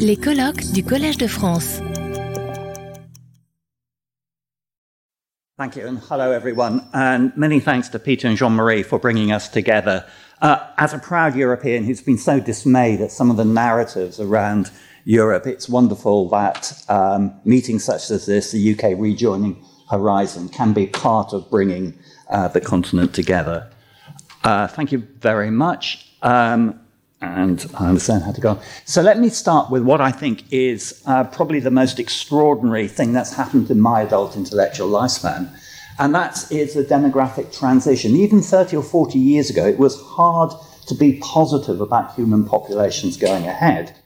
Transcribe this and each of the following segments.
Les colloques du Collège de France. Thank you, and hello everyone. And many thanks to Peter and Jean Marie for bringing us together. Uh, as a proud European who's been so dismayed at some of the narratives around Europe, it's wonderful that um, meetings such as this, the UK rejoining Horizon, can be part of bringing uh, the continent together. Uh, thank you very much. Um, and I understand how to go. So let me start with what I think is uh, probably the most extraordinary thing that's happened in my adult intellectual lifespan, and that is the demographic transition. Even 30 or 40 years ago, it was hard to be positive about human populations going ahead.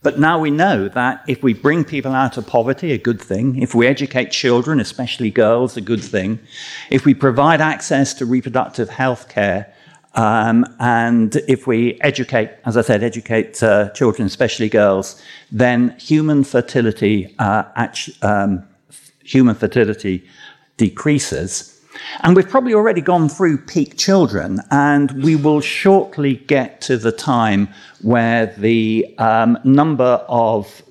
But now we know that if we bring people out of poverty, a good thing. If we educate children, especially girls, a good thing. If we provide access to reproductive health care, um, and if we educate, as I said, educate uh, children, especially girls, then human fertility, uh, um, human fertility decreases. And we've probably already gone through peak children, and we will shortly get to the time where the um, number of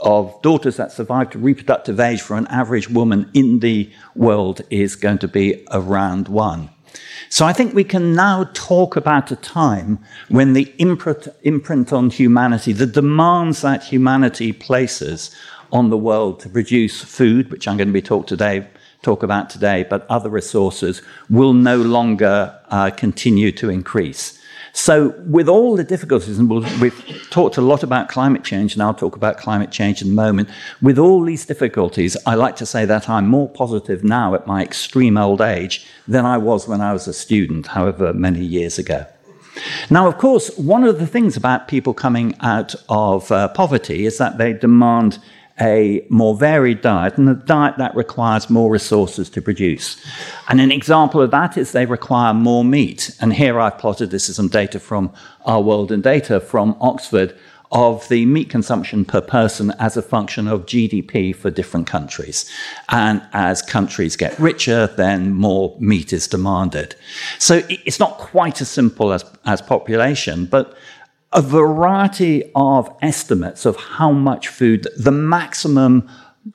of daughters that survive to reproductive age for an average woman in the world is going to be around one. So I think we can now talk about a time when the imprint, imprint on humanity, the demands that humanity places on the world to produce food, which I'm going to be talk today, talk about today, but other resources will no longer uh, continue to increase. So, with all the difficulties, and we've talked a lot about climate change, and I'll talk about climate change in a moment. With all these difficulties, I like to say that I'm more positive now at my extreme old age than I was when I was a student, however many years ago. Now, of course, one of the things about people coming out of uh, poverty is that they demand a more varied diet and a diet that requires more resources to produce. And an example of that is they require more meat. And here I've plotted this is some data from Our World in Data from Oxford of the meat consumption per person as a function of GDP for different countries. And as countries get richer, then more meat is demanded. So it's not quite as simple as, as population, but a variety of estimates of how much food, the maximum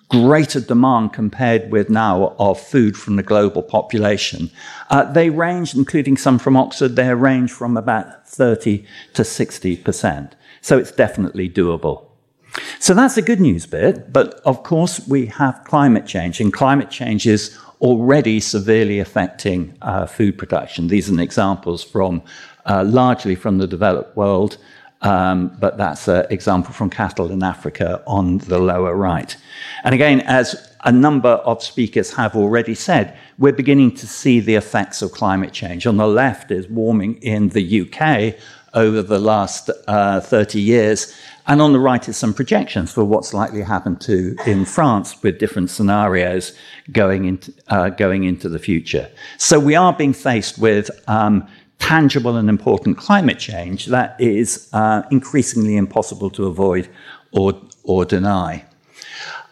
greater demand compared with now of food from the global population. Uh, they range, including some from Oxford, they range from about 30 to 60%. So it's definitely doable. So that's the good news bit. But of course, we have climate change, and climate change is already severely affecting uh, food production. These are examples from uh, largely from the developed world, um, but that's an example from cattle in Africa on the lower right. And again, as a number of speakers have already said, we're beginning to see the effects of climate change. On the left is warming in the UK over the last uh, 30 years, and on the right is some projections for what's likely to happen to in France with different scenarios going into, uh, going into the future. So we are being faced with um, tangible and important climate change that is uh, increasingly impossible to avoid or, or deny.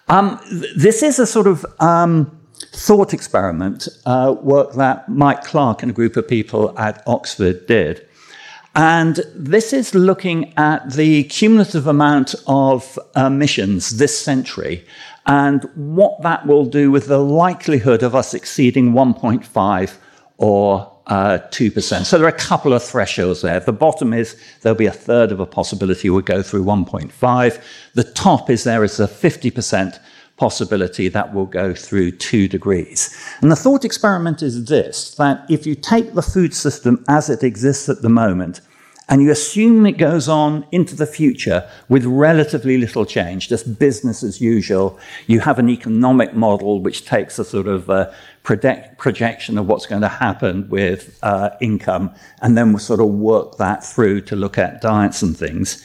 Um, th- this is a sort of um, thought experiment uh, work that Mike Clark and a group of people at Oxford did. And this is looking at the cumulative amount of emissions this century and what that will do with the likelihood of us exceeding 1.5 or uh, 2%. So there are a couple of thresholds there. The bottom is there'll be a third of a possibility we'll go through 1.5. The top is there is a 50% possibility that will go through 2 degrees. And the thought experiment is this that if you take the food system as it exists at the moment, and you assume it goes on into the future with relatively little change, just business as usual. You have an economic model which takes a sort of uh, project, projection of what's going to happen with uh, income, and then we'll sort of work that through to look at diets and things.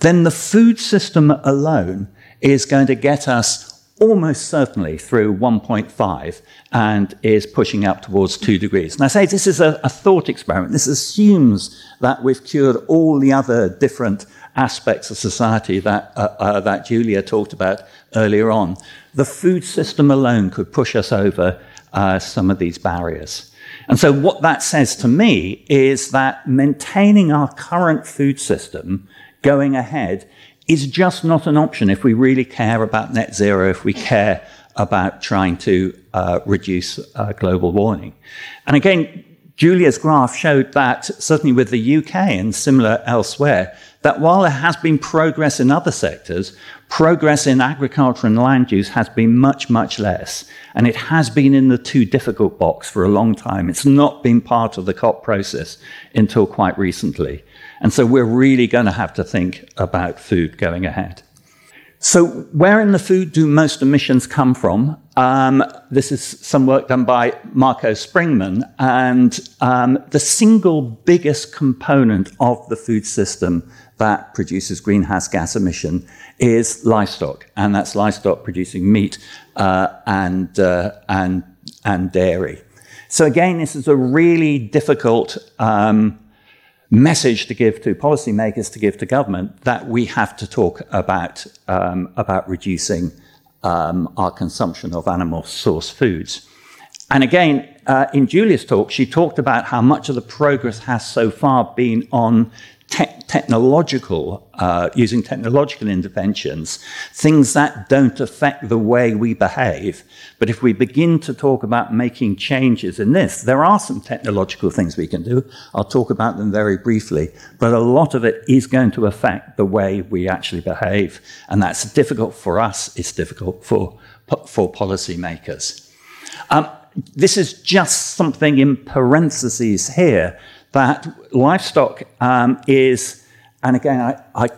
Then the food system alone is going to get us almost certainly through 1.5 and is pushing up towards 2 degrees. And I say this is a, a, thought experiment. This assumes that we've cured all the other different aspects of society that, uh, uh, that Julia talked about earlier on. The food system alone could push us over uh, some of these barriers. And so, what that says to me is that maintaining our current food system going ahead is just not an option if we really care about net zero, if we care about trying to uh, reduce uh, global warming. And again, Julia's graph showed that, certainly with the UK and similar elsewhere, that while there has been progress in other sectors, progress in agriculture and land use has been much, much less. And it has been in the too difficult box for a long time. It's not been part of the COP process until quite recently. And so we're really going to have to think about food going ahead. So, where in the food do most emissions come from? Um, this is some work done by Marco Springmann. and um, the single biggest component of the food system that produces greenhouse gas emission is livestock, and that's livestock producing meat uh, and, uh, and, and dairy. So, again, this is a really difficult um, message to give to policymakers, to give to government, that we have to talk about, um, about reducing um, our consumption of animal source foods. And again, uh, in Julia's talk, she talked about how much of the progress has so far been on te- technological, uh, using technological interventions, things that don't affect the way we behave. But if we begin to talk about making changes in this, there are some technological things we can do. I'll talk about them very briefly. But a lot of it is going to affect the way we actually behave. And that's difficult for us, it's difficult for, for policymakers. Um, this is just something in parentheses here that livestock um, is, and again, I, I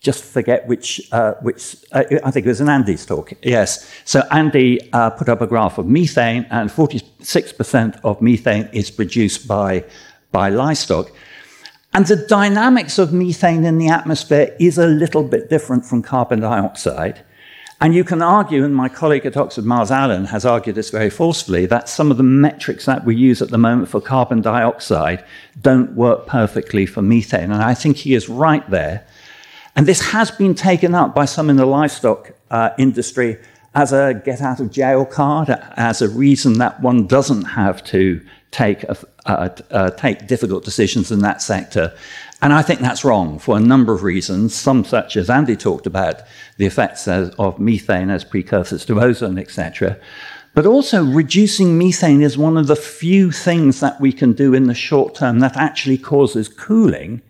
just forget which, uh, which uh, I think it was an Andy's talk. Yes. So Andy uh, put up a graph of methane, and 46% of methane is produced by, by livestock. And the dynamics of methane in the atmosphere is a little bit different from carbon dioxide. And you can argue, and my colleague at Oxford, Myles Allen, has argued this very forcefully, that some of the metrics that we use at the moment for carbon dioxide don't work perfectly for methane. And I think he is right there. And this has been taken up by some in the livestock uh, industry as a get out of jail card, as a reason that one doesn't have to take, a, uh, uh, take difficult decisions in that sector. And I think that's wrong for a number of reasons, some such as Andy talked about, the effects of methane as precursors to ozone, etc. But also, reducing methane is one of the few things that we can do in the short term that actually causes cooling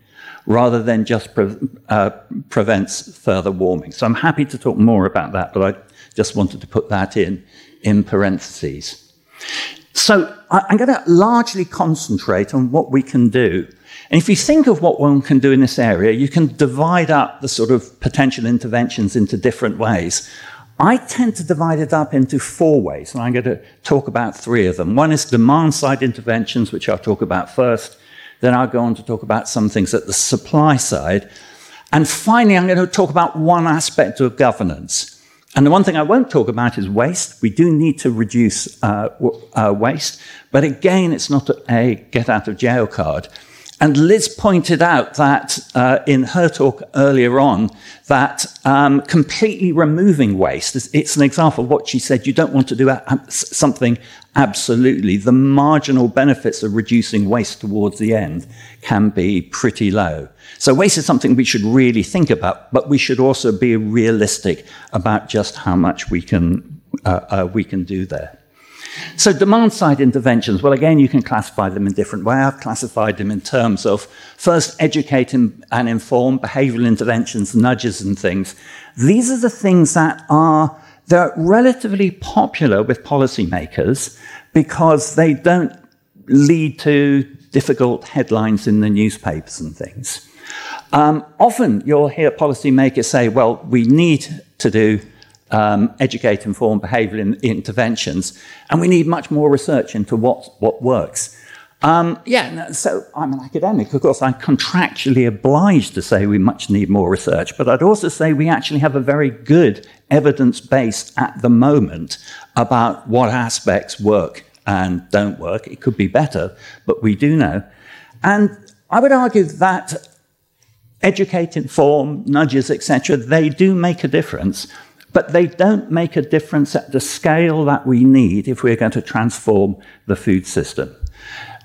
rather than just pre- uh, prevents further warming. So I'm happy to talk more about that, but I just wanted to put that in in parentheses. So I'm going to largely concentrate on what we can do and if you think of what one can do in this area, you can divide up the sort of potential interventions into different ways. I tend to divide it up into four ways, and I'm going to talk about three of them. One is demand side interventions, which I'll talk about first. Then I'll go on to talk about some things at the supply side. And finally, I'm going to talk about one aspect of governance. And the one thing I won't talk about is waste. We do need to reduce uh, uh, waste, but again, it's not a get out of jail card. And Liz pointed out that uh, in her talk earlier on, that um, completely removing waste, it's an example of what she said, you don't want to do something absolutely. The marginal benefits of reducing waste towards the end can be pretty low. So waste is something we should really think about, but we should also be realistic about just how much we can, uh, uh, we can do there. So demand side interventions, well, again, you can classify them in different ways. I've classified them in terms of first educate and inform, behavioral interventions, nudges and things. These are the things that are they're relatively popular with policymakers because they don't lead to difficult headlines in the newspapers and things. Um, often you'll hear policymakers say, well, we need to do um, educate informed behavioural in, interventions, and we need much more research into what, what works. Um, yeah, so I'm an academic. Of course, I'm contractually obliged to say we much need more research, but I'd also say we actually have a very good evidence base at the moment about what aspects work and don't work. It could be better, but we do know. And I would argue that educate, inform, nudges, etc., they do make a difference. But they don't make a difference at the scale that we need if we're going to transform the food system.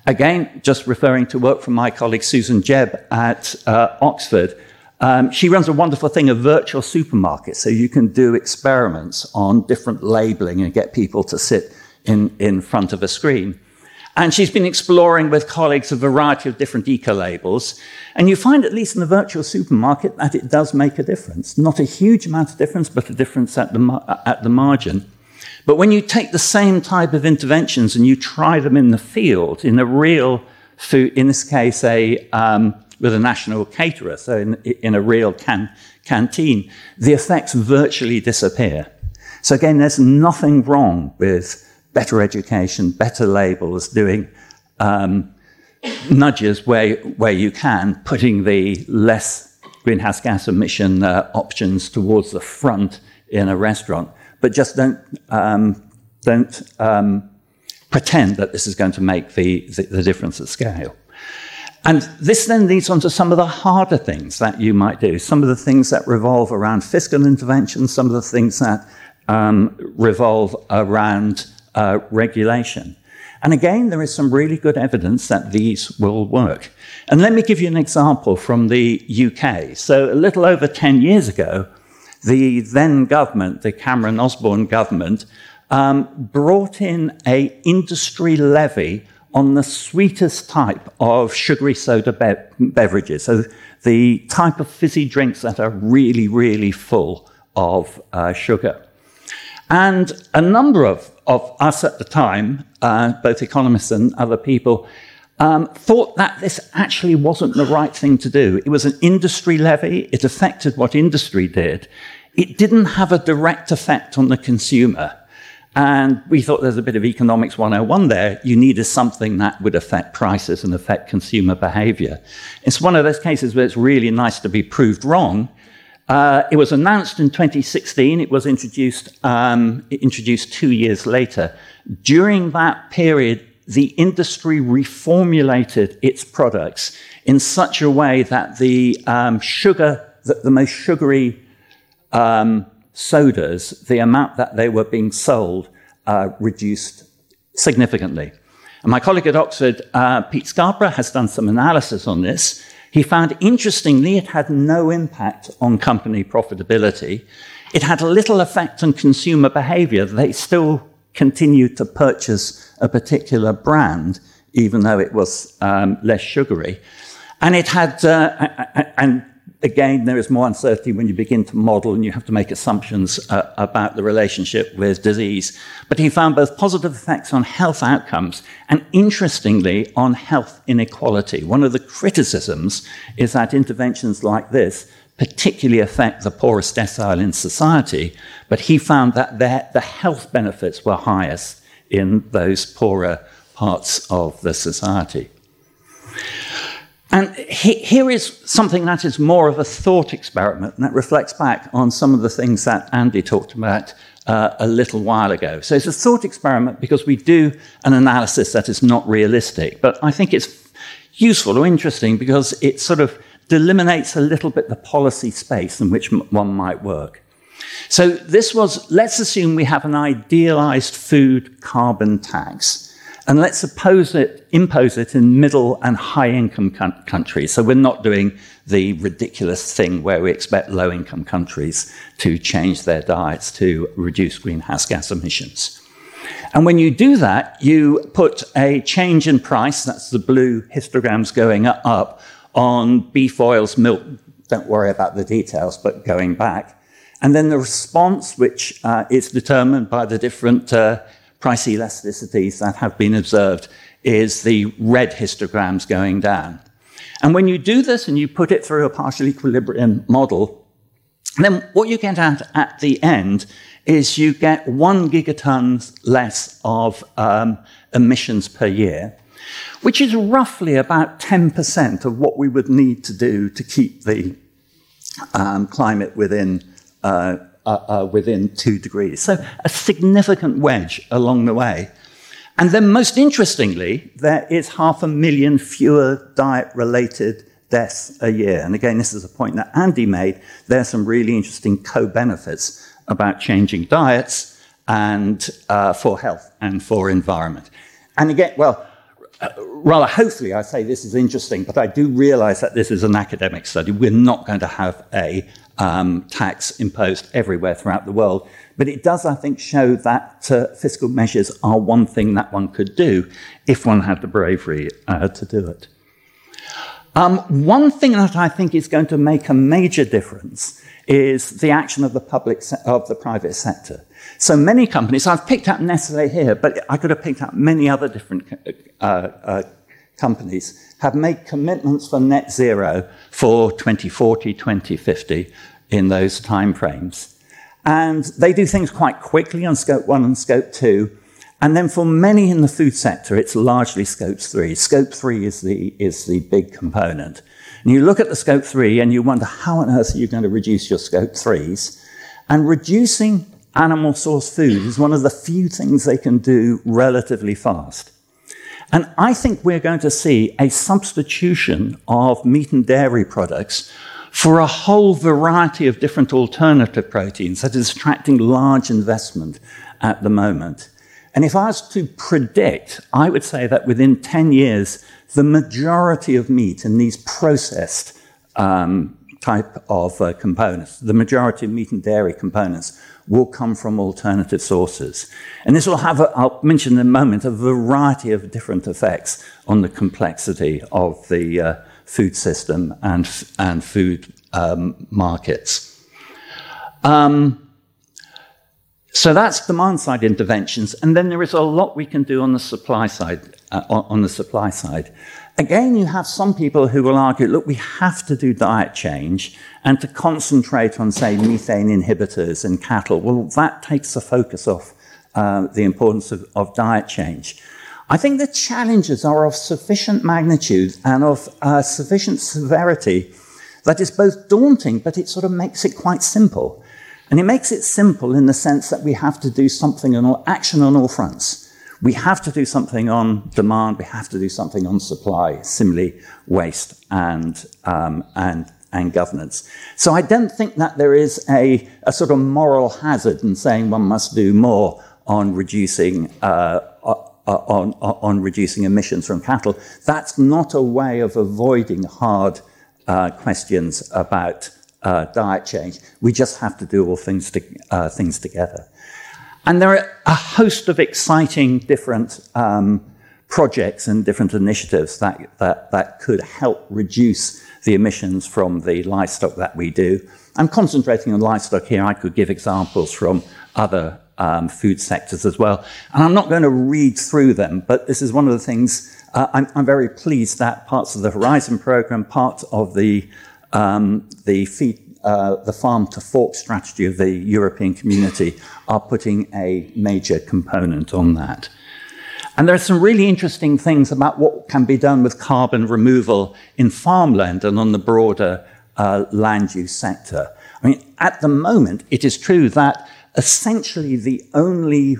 Again, just referring to work from my colleague Susan Jebb at uh, Oxford, Um, she runs a wonderful thing, a virtual supermarket, so you can do experiments on different labeling and get people to sit in, in front of a screen. And she's been exploring with colleagues a variety of different eco labels. And you find, at least in the virtual supermarket, that it does make a difference. Not a huge amount of difference, but a difference at the, at the margin. But when you take the same type of interventions and you try them in the field, in a real food, in this case, a, um, with a national caterer, so in, in a real can, canteen, the effects virtually disappear. So again, there's nothing wrong with better education, better labels, doing um, nudges where, where you can, putting the less greenhouse gas emission uh, options towards the front in a restaurant. But just don't, um, don't um, pretend that this is going to make the, the, the difference at scale. And this then leads on to some of the harder things that you might do, some of the things that revolve around fiscal intervention, some of the things that um, revolve around uh, regulation. And again, there is some really good evidence that these will work. And let me give you an example from the UK. So, a little over 10 years ago, the then government, the Cameron Osborne government, um, brought in a industry levy on the sweetest type of sugary soda be- beverages. So, the type of fizzy drinks that are really, really full of uh, sugar. And a number of, of us at the time, uh, both economists and other people, um, thought that this actually wasn't the right thing to do. It was an industry levy, it affected what industry did. It didn't have a direct effect on the consumer. And we thought there's a bit of economics 101 there. You needed something that would affect prices and affect consumer behavior. It's one of those cases where it's really nice to be proved wrong uh, it was announced in 2016. It was introduced, um, introduced two years later. During that period, the industry reformulated its products in such a way that the um, sugar, the, the, most sugary um, sodas, the amount that they were being sold, uh, reduced significantly. And my colleague at Oxford, uh, Pete Scarborough, has done some analysis on this. He found interestingly it had no impact on company profitability. It had little effect on consumer behavior. They still continued to purchase a particular brand, even though it was um, less sugary. And it had, uh, and again, there is more uncertainty when you begin to model and you have to make assumptions uh, about the relationship with disease. But he found both positive effects on health outcomes and, interestingly, on health inequality. One of the criticisms is that interventions like this particularly affect the poorest decile in society, but he found that the health benefits were highest in those poorer parts of the society. And he, here is something that is more of a thought experiment, and that reflects back on some of the things that Andy talked about uh, a little while ago. So it's a thought experiment because we do an analysis that is not realistic, but I think it's useful or interesting because it sort of delimitates a little bit the policy space in which one might work. So this was, let's assume we have an idealized food carbon tax. And let's it, impose it in middle and high income countries. So we're not doing the ridiculous thing where we expect low income countries to change their diets to reduce greenhouse gas emissions. And when you do that, you put a change in price, that's the blue histograms going up, on beef oils, milk, don't worry about the details, but going back. And then the response, which uh, is determined by the different uh, price elasticities that have been observed is the red histograms going down. And when you do this and you put it through a partial equilibrium model, then what you get at at the end is you get one gigatons less of um, emissions per year, which is roughly about 10% of what we would need to do to keep the um, climate within uh, uh, uh, within two degrees. So a significant wedge along the way. And then, most interestingly, there is half a million fewer diet related deaths a year. And again, this is a point that Andy made. There are some really interesting co benefits about changing diets and uh, for health and for environment. And again, well, rather hopefully, I say this is interesting, but I do realize that this is an academic study. We're not going to have a um, tax imposed everywhere throughout the world. But it does, I think, show that uh, fiscal measures are one thing that one could do if one had the bravery uh, to do it. Um, one thing that I think is going to make a major difference is the action of the public se- of the private sector. So many companies, I've picked up Nestle here, but I could have picked up many other different uh, uh, companies, have made commitments for net zero for 2040, 2050 in those timeframes. And they do things quite quickly on scope one and scope two. And then for many in the food sector, it's largely scope three. Scope three is the, is the big component. And you look at the scope three and you wonder how on earth are you going to reduce your scope threes? And reducing animal source food is one of the few things they can do relatively fast. And I think we're going to see a substitution of meat and dairy products for a whole variety of different alternative proteins that is attracting large investment at the moment. And if I was to predict, I would say that within 10 years, the majority of meat in these processed um, type of uh, components, the majority of meat and dairy components, will come from alternative sources. And this will have, i will mention in a moment, a variety of different effects on the complexity of the uh, food system and, and food um, markets. Um, so that's demand side interventions, and then there is a lot we can do on the supply side. Uh, on the supply side, again, you have some people who will argue, look, we have to do diet change and to concentrate on, say, methane inhibitors in cattle. Well, that takes the focus off uh, the importance of, of diet change. I think the challenges are of sufficient magnitude and of uh, sufficient severity that is both daunting, but it sort of makes it quite simple. And it makes it simple in the sense that we have to do something on all, action on all fronts. We have to do something on demand, we have to do something on supply, similarly waste and, um, and, and governance. So I don't think that there is a, a sort of moral hazard in saying one must do more on reducing uh, on, on reducing emissions from cattle. That's not a way of avoiding hard uh, questions about uh, diet change. We just have to do all things, to, uh, things together. And there are a host of exciting different um, projects and different initiatives that, that, that could help reduce the emissions from the livestock that we do. I'm concentrating on livestock here. I could give examples from other um, food sectors as well. And I'm not going to read through them, but this is one of the things uh, I'm, I'm, very pleased that parts of the Horizon program, parts of the, um, the feed, uh, the farm to fork strategy of the European community are putting a major component on that. And there are some really interesting things about what can be done with carbon removal in farmland and on the broader uh, land use sector. I mean, at the moment, it is true that essentially the only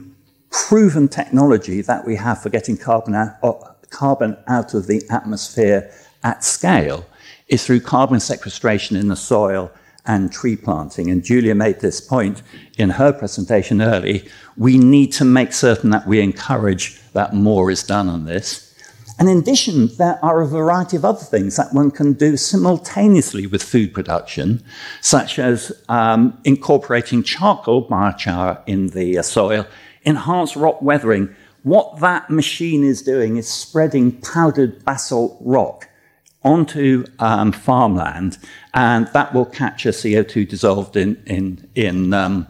proven technology that we have for getting carbon out, uh, carbon out of the atmosphere at scale is through carbon sequestration in the soil and tree planting. And Julia made this point in her presentation early. We need to make certain that we encourage that more is done on this. And in addition, there are a variety of other things that one can do simultaneously with food production, such as um, incorporating charcoal biochar in the uh, soil, enhanced rock weathering. What that machine is doing is spreading powdered basalt rock onto um, farmland, and that will capture CO2 dissolved in, in, in, um,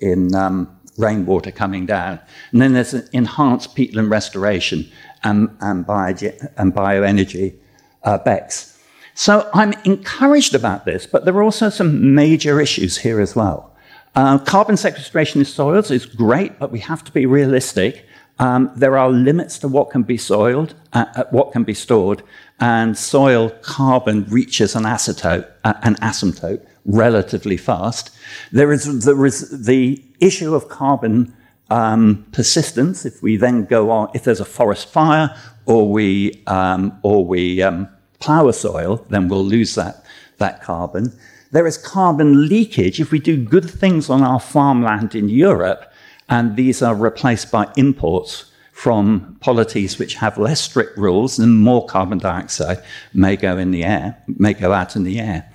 in um, rainwater coming down. And then there's an enhanced peatland restoration and, and, bio, and bioenergy uh, BECCS. So I'm encouraged about this, but there are also some major issues here as well. Uh, carbon sequestration in soils is great, but we have to be realistic. Um, there are limits to what can be soiled, uh, uh what can be stored, and soil carbon reaches an asymptote, uh, an asymptote relatively fast. There is, there is the issue of carbon um, persistence, if we then go on, if there's a forest fire or we, um, or we um, plow a soil, then we'll lose that, that carbon. There is carbon leakage if we do good things on our farmland in Europe and these are replaced by imports from polities which have less strict rules and more carbon dioxide may go in the air, may go out in the air.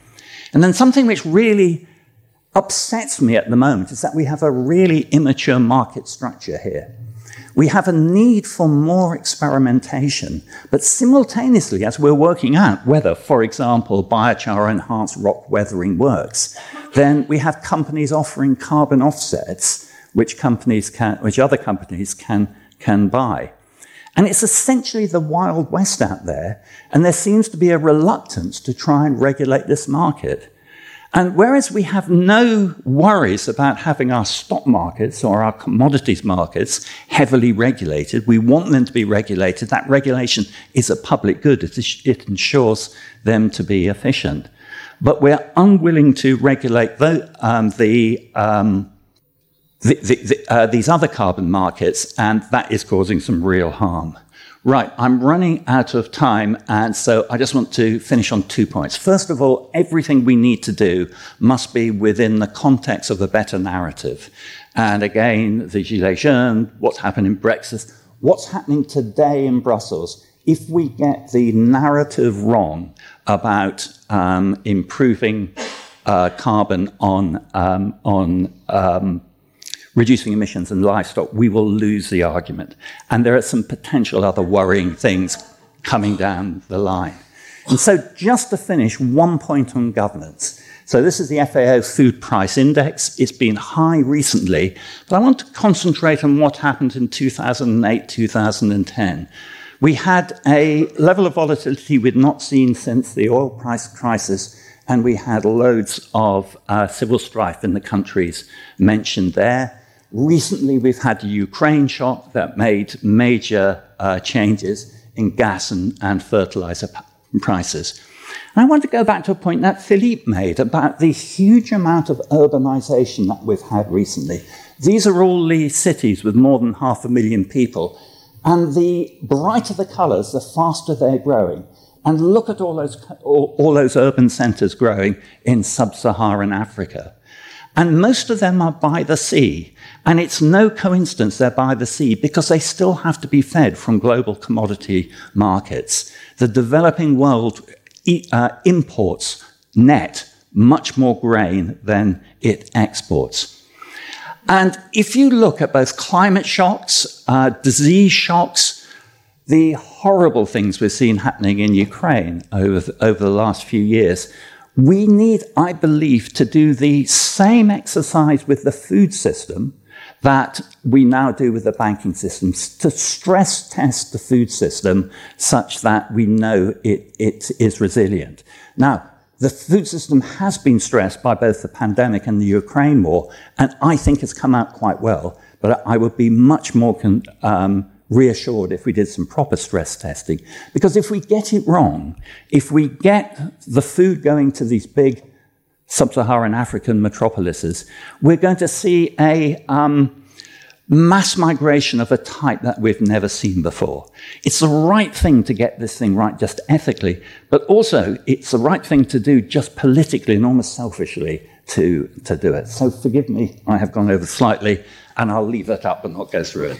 And then something which really upsets me at the moment is that we have a really immature market structure here. We have a need for more experimentation, but simultaneously, as we're working out whether, for example, biochar enhanced rock weathering works, then we have companies offering carbon offsets, which companies can, which other companies can, can buy. And it's essentially the Wild West out there, and there seems to be a reluctance to try and regulate this market. And whereas we have no worries about having our stock markets or our commodities markets heavily regulated, we want them to be regulated. That regulation is a public good, it, ensures them to be efficient. But we're unwilling to regulate the, um, the um, the, the, uh, these other carbon markets, and that is causing some real harm. Right, I'm running out of time, and so I just want to finish on two points. First of all, everything we need to do must be within the context of a better narrative. And again, the Gilets jaunes, what's happened in Brexit, what's happening today in Brussels. If we get the narrative wrong about um, improving uh, carbon on, um, on um, reducing emissions in livestock, we will lose the argument. And there are some potential other worrying things coming down the line. And so, just to finish, one point on governance. So, this is the FAO Food Price Index. It's been high recently, but I want to concentrate on what happened in 2008 2010. We had a level of volatility we'd not seen since the oil price crisis, and we had loads of uh, civil strife in the countries mentioned there. Recently, we've had the Ukraine shock that made major uh, changes in gas and, and fertilizer prices. And I want to go back to a point that Philippe made about the huge amount of urbanization that we've had recently. These are all the cities with more than half a million people. And the brighter the colors, the faster they're growing. And look at all those, all, all those urban centers growing in sub Saharan Africa. And most of them are by the sea. And it's no coincidence they're by the sea because they still have to be fed from global commodity markets. The developing world uh, imports net much more grain than it exports. And if you look at both climate shocks, uh, disease shocks, the horrible things we've seen happening in Ukraine over, over the last few years, we need, I believe, to do the same exercise with the food system that we now do with the banking systems to stress test the food system such that we know it, it is resilient. Now, the food system has been stressed by both the pandemic and the Ukraine war, and I think it's come out quite well. But I would be much more con- um, reassured if we did some proper stress testing. Because if we get it wrong, if we get the food going to these big sub Saharan African metropolises, we're going to see a um, mass migration of a type that we've never seen before. It's the right thing to get this thing right just ethically, but also it's the right thing to do just politically and almost selfishly to, to do it. So forgive me, I have gone over slightly, and I'll leave that up and not go through it.